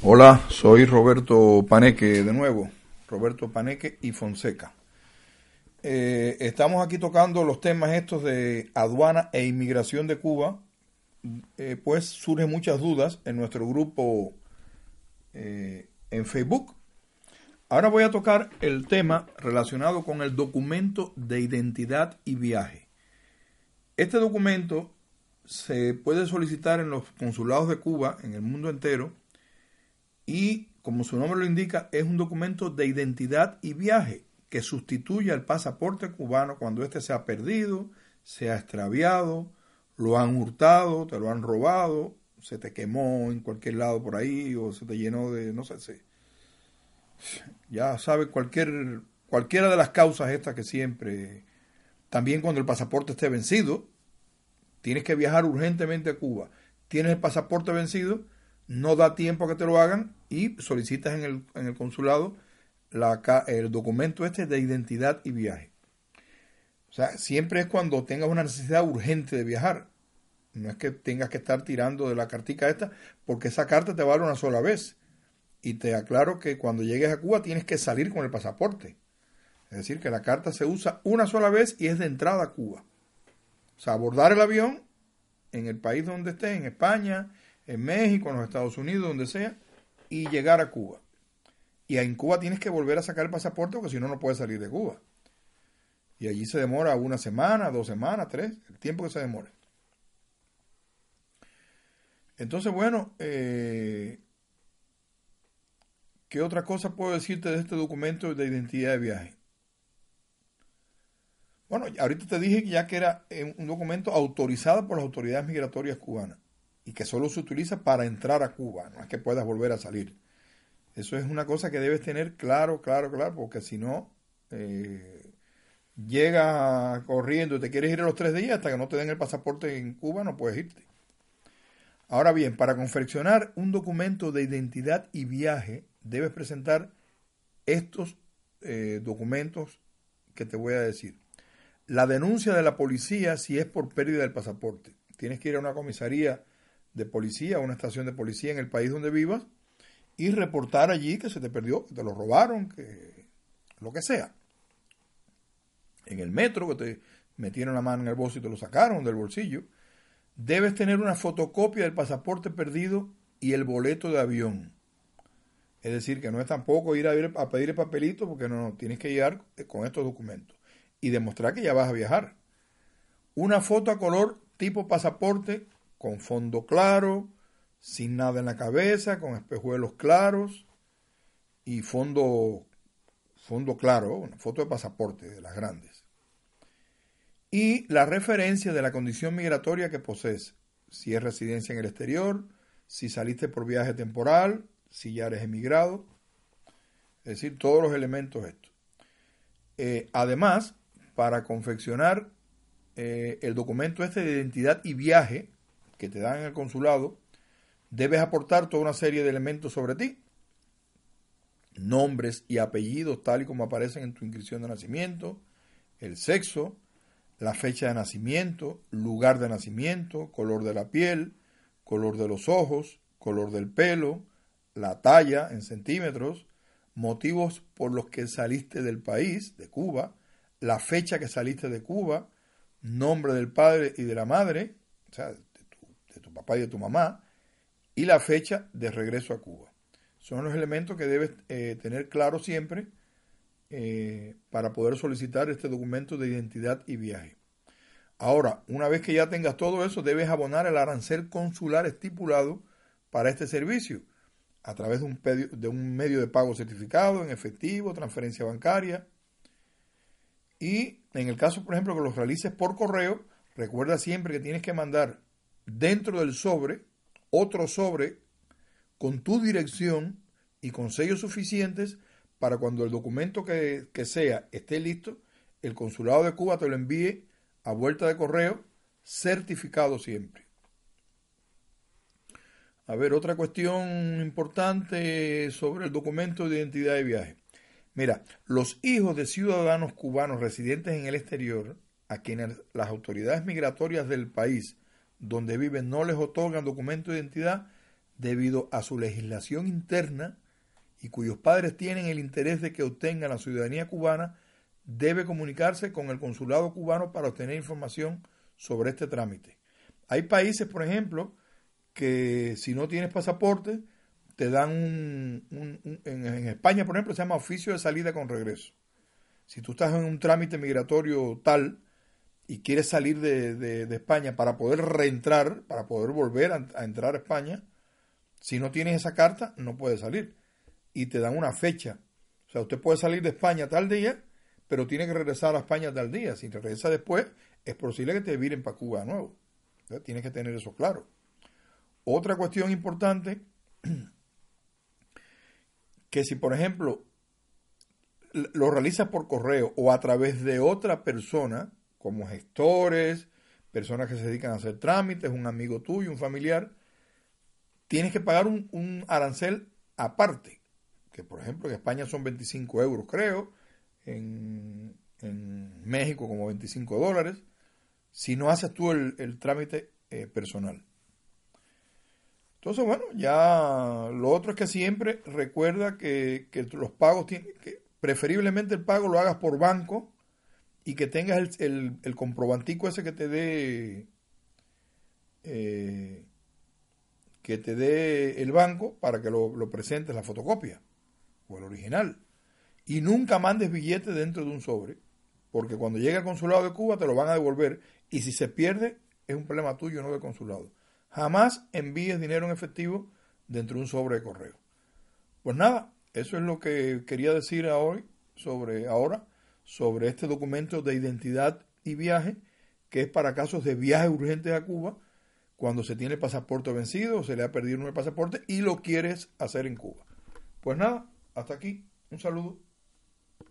Hola, soy Roberto Paneque de nuevo, Roberto Paneque y Fonseca. Eh, estamos aquí tocando los temas estos de aduana e inmigración de Cuba, eh, pues surgen muchas dudas en nuestro grupo eh, en Facebook. Ahora voy a tocar el tema relacionado con el documento de identidad y viaje. Este documento se puede solicitar en los consulados de Cuba en el mundo entero y, como su nombre lo indica, es un documento de identidad y viaje que sustituye al pasaporte cubano cuando éste se ha perdido, se ha extraviado, lo han hurtado, te lo han robado, se te quemó en cualquier lado por ahí o se te llenó de, no sé, ya sabes, cualquier, cualquiera de las causas estas que siempre, también cuando el pasaporte esté vencido, tienes que viajar urgentemente a Cuba, tienes el pasaporte vencido, no da tiempo a que te lo hagan y solicitas en el, en el consulado la, el documento este de identidad y viaje. O sea, siempre es cuando tengas una necesidad urgente de viajar. No es que tengas que estar tirando de la cartica esta, porque esa carta te vale una sola vez. Y te aclaro que cuando llegues a Cuba tienes que salir con el pasaporte. Es decir, que la carta se usa una sola vez y es de entrada a Cuba. O sea, abordar el avión en el país donde estés, en España, en México, en los Estados Unidos, donde sea, y llegar a Cuba. Y en Cuba tienes que volver a sacar el pasaporte porque si no, no puedes salir de Cuba. Y allí se demora una semana, dos semanas, tres, el tiempo que se demore. Entonces, bueno, eh, ¿qué otra cosa puedo decirte de este documento de identidad de viaje? Bueno, ahorita te dije ya que era un documento autorizado por las autoridades migratorias cubanas y que solo se utiliza para entrar a Cuba, no es que puedas volver a salir. Eso es una cosa que debes tener claro, claro, claro, porque si no, eh, llegas corriendo y te quieres ir a los tres días hasta que no te den el pasaporte en Cuba, no puedes irte. Ahora bien, para confeccionar un documento de identidad y viaje, debes presentar estos eh, documentos que te voy a decir. La denuncia de la policía si es por pérdida del pasaporte. Tienes que ir a una comisaría de policía, una estación de policía en el país donde vivas y reportar allí que se te perdió, que te lo robaron, que lo que sea. En el metro, que te metieron la mano en el bolso y te lo sacaron del bolsillo. Debes tener una fotocopia del pasaporte perdido y el boleto de avión. Es decir, que no es tampoco ir a, a pedir el papelito porque no, no, tienes que llegar con estos documentos y demostrar que ya vas a viajar. Una foto a color tipo pasaporte con fondo claro, sin nada en la cabeza, con espejuelos claros y fondo, fondo claro, una foto de pasaporte de las grandes. Y la referencia de la condición migratoria que posees, si es residencia en el exterior, si saliste por viaje temporal, si ya eres emigrado, es decir, todos los elementos estos. Eh, además, para confeccionar eh, el documento este de identidad y viaje, que te dan en el consulado, debes aportar toda una serie de elementos sobre ti. Nombres y apellidos tal y como aparecen en tu inscripción de nacimiento, el sexo, la fecha de nacimiento, lugar de nacimiento, color de la piel, color de los ojos, color del pelo, la talla en centímetros, motivos por los que saliste del país, de Cuba, la fecha que saliste de Cuba, nombre del padre y de la madre, o sea, tu papá y de tu mamá, y la fecha de regreso a Cuba. Son los elementos que debes eh, tener claro siempre eh, para poder solicitar este documento de identidad y viaje. Ahora, una vez que ya tengas todo eso, debes abonar el arancel consular estipulado para este servicio a través de un, de un medio de pago certificado, en efectivo, transferencia bancaria. Y en el caso, por ejemplo, que los realices por correo, recuerda siempre que tienes que mandar dentro del sobre otro sobre con tu dirección y con sellos suficientes para cuando el documento que, sea esté listo, el consulado de Cuba te lo envíe a vuelta de correo, certificado siempre. A ver, otra cuestión importante sobre el documento de identidad de viaje. Mira, los hijos de ciudadanos cubanos residentes en el exterior, a quienes las autoridades migratorias del país donde viven no les otorgan documento de identidad, debido a su legislación interna y cuyos padres tienen el interés de que obtengan la ciudadanía cubana, debe comunicarse con el consulado cubano para obtener información sobre este trámite. Hay países, por ejemplo, que si no tienes pasaporte, te dan un, en, España, por ejemplo, se llama oficio de salida con regreso. Si tú estás en un trámite migratorio tal y quieres salir de, España para poder reentrar, para poder volver a, entrar a España, si no tienes esa carta, no puedes salir. Y te dan una fecha. O sea, usted puede salir de España tal día, pero tiene que regresar a España tal día. Si te regresa después, es posible que te viren para Cuba de nuevo. Tienes que tener eso claro. Otra cuestión importante, que si por ejemplo lo realizas por correo o a través de otra persona, como gestores, personas que se dedican a hacer trámites, un amigo tuyo, un familiar, tienes que pagar un, arancel aparte, que por ejemplo en España son 25 euros creo, en, México como 25 dólares, si no haces tú el, trámite eh, personal. Entonces, bueno, ya lo otro es que siempre recuerda que, los pagos, tienen, que preferiblemente el pago lo hagas por banco y que tengas el, el, comprobantico ese que te dé eh, que te dé el banco para que lo, lo presentes la fotocopia o el original. Y nunca mandes billetes dentro de un sobre, porque cuando llegue al consulado de Cuba te lo van a devolver y si se pierde es un problema tuyo, no del consulado. Jamás envíes dinero en efectivo dentro de un sobre de correo. Pues nada, eso es lo que quería decir hoy sobre ahora sobre este documento de identidad y viaje que es para casos de viaje urgente a Cuba cuando se tiene el pasaporte vencido se le ha perdido un pasaporte y lo quieres hacer en Cuba. Pues nada, hasta aquí. Un saludo.